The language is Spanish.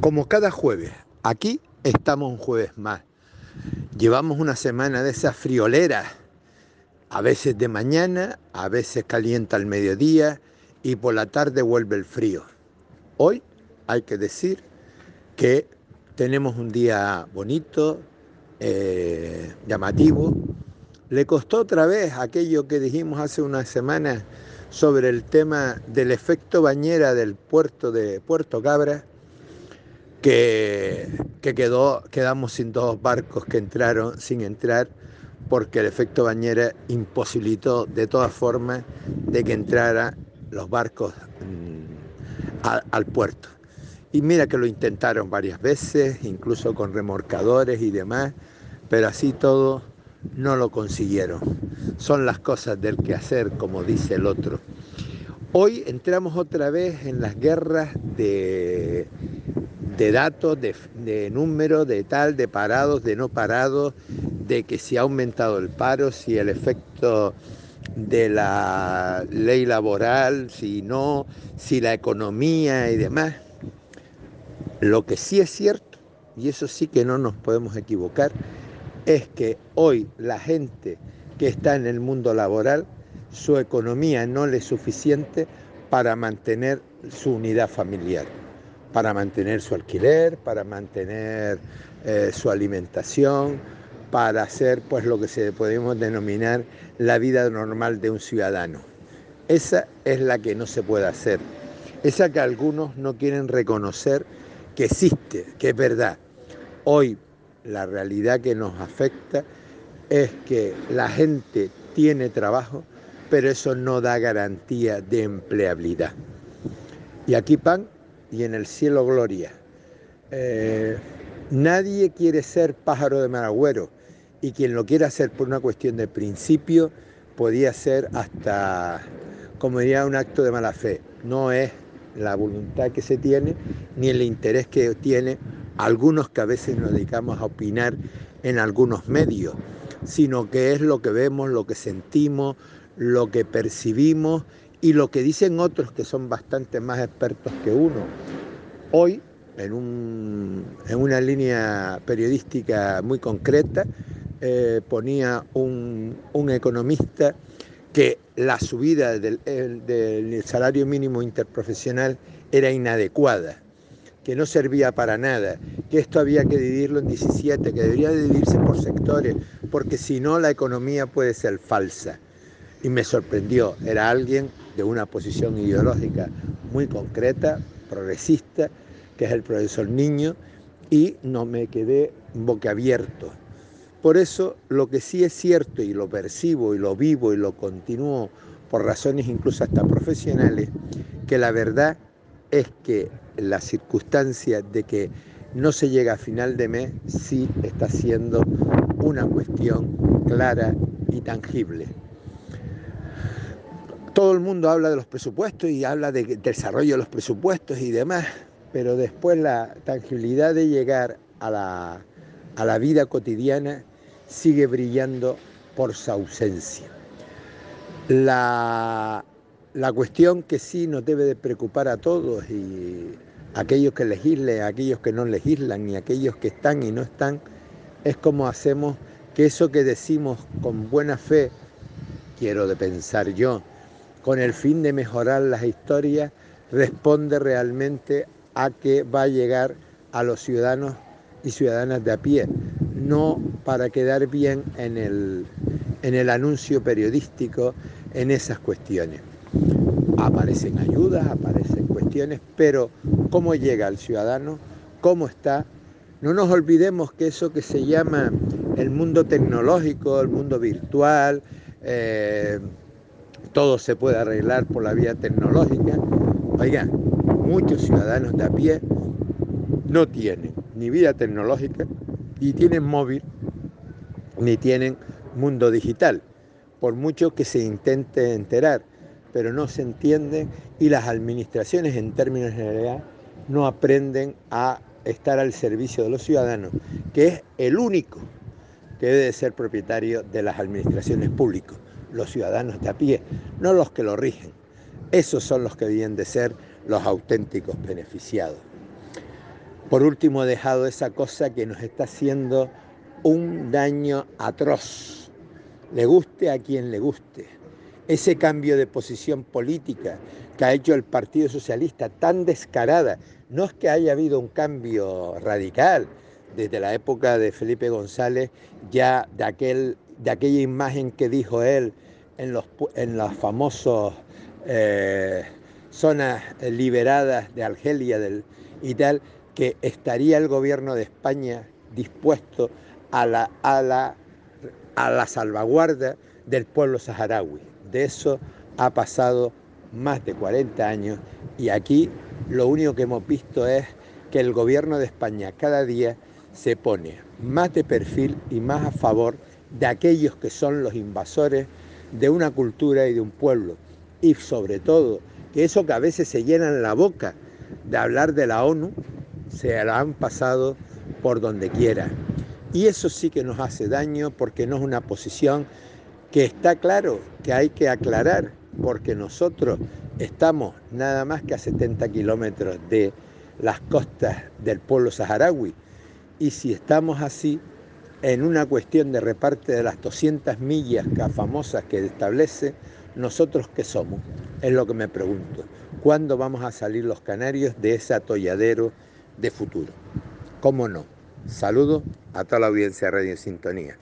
Como cada jueves, aquí estamos un jueves más. Llevamos una semana de esas frioleras, a veces de mañana, a veces calienta al mediodía y por la tarde vuelve el frío. Hoy hay que decir que tenemos un día bonito, eh, llamativo. Le costó otra vez aquello que dijimos hace unas semanas sobre el tema del efecto bañera del puerto de Puerto Cabra que, quedamos sin dos barcos que entraron sin entrar porque el efecto bañera imposibilitó de todas formas de que entraran los barcos mm, al puerto. Y mira que lo intentaron varias veces, incluso con remorcadores y demás, pero así todo no lo consiguieron. Son las cosas del quehacer, como dice el otro. Hoy entramos otra vez en las guerras de, de datos, de, números, de tal, de parados, de no parados, de que si ha aumentado el paro, si el efecto de la ley laboral, si no, si la economía y demás. Lo que sí es cierto, y eso sí que no nos podemos equivocar, es que hoy la gente que está en el mundo laboral, su economía no le es suficiente para mantener su unidad familiar para mantener su alquiler, para mantener eh, su alimentación, para hacer pues lo que se podemos denominar la vida normal de un ciudadano. Esa es la que no se puede hacer. Esa que algunos no quieren reconocer que existe, que es verdad. Hoy la realidad que nos afecta es que la gente tiene trabajo, pero eso no da garantía de empleabilidad. Y aquí pan y en el cielo gloria. Eh, nadie quiere ser pájaro de maragüero y quien lo quiera hacer por una cuestión de principio podía ser hasta, como diría, un acto de mala fe. No es la voluntad que se tiene ni el interés que tiene algunos que a veces nos dedicamos a opinar en algunos medios, sino que es lo que vemos, lo que sentimos, lo que percibimos y lo que dicen otros que son bastante más expertos que uno. Hoy, en, una línea periodística muy concreta, eh, ponía un, economista que la subida del, del salario mínimo interprofesional era inadecuada, que no servía para nada, que esto había que dividirlo en 17, que debería dividirse por sectores, porque si no la economía puede ser falsa y me sorprendió. Era alguien de una posición ideológica muy concreta, progresista, que es el profesor Niño, y no me quedé boquiabierto. Por eso lo que sí es cierto y lo percibo y lo vivo y lo continúo por razones incluso hasta profesionales, que la verdad es que la circunstancia de que no se llega a final de mes sí está siendo una cuestión clara y tangible. Todo el mundo habla de los presupuestos y habla de desarrollo de los presupuestos y demás, pero después la tangibilidad de llegar a la, a la vida cotidiana sigue brillando por su ausencia. La, la cuestión que sí nos debe de preocupar a todos y aquellos que legislen, aquellos que no legislan y aquellos que están y no están, es cómo hacemos que eso que decimos con buena fe, quiero de pensar yo, con el fin de mejorar las historias, responde realmente a que va a llegar a los ciudadanos y ciudadanas de a pie, no para quedar bien en el, en el anuncio periodístico en esas cuestiones. Aparecen ayudas, aparecen cuestiones, pero ¿cómo llega al ciudadano? ¿Cómo está? No nos olvidemos que eso que se llama el mundo tecnológico, el mundo virtual, eh, todo se puede arreglar por la vía tecnológica. Oigan, muchos ciudadanos de a pie no tienen ni vía tecnológica, ni tienen móvil, ni tienen mundo digital, por mucho que se intente enterar, pero no se entiende y las administraciones en términos generales no aprenden a estar al servicio de los ciudadanos, que es el único que debe ser propietario de las administraciones públicas los ciudadanos de a pie, no los que lo rigen. Esos son los que deben de ser los auténticos beneficiados. Por último, he dejado esa cosa que nos está haciendo un daño atroz, le guste a quien le guste. Ese cambio de posición política que ha hecho el Partido Socialista tan descarada, no es que haya habido un cambio radical, desde la época de Felipe González, ya de, aquel, de aquella imagen que dijo él en los, en las famosas eh, zonas liberadas de Argelia del, y tal, que estaría el gobierno de España dispuesto a la, a la, a la salvaguarda del pueblo saharaui. De eso ha pasado más de 40 años y aquí lo único que hemos visto es que el gobierno de España cada día se pone más de perfil y más a favor de aquellos que son los invasores de una cultura y de un pueblo. Y sobre todo, que eso que a veces se llenan la boca de hablar de la ONU, se la han pasado por donde quiera. Y eso sí que nos hace daño porque no es una posición que está claro que hay que aclarar, porque nosotros estamos nada más que a 70 kilómetros de las costas del pueblo saharaui. Y si estamos así, en una cuestión de reparte de las 200 millas famosas que establece, nosotros qué somos, es lo que me pregunto. ¿Cuándo vamos a salir los canarios de ese atolladero de futuro? ¿Cómo no? Saludo a toda la audiencia de Radio Sintonía.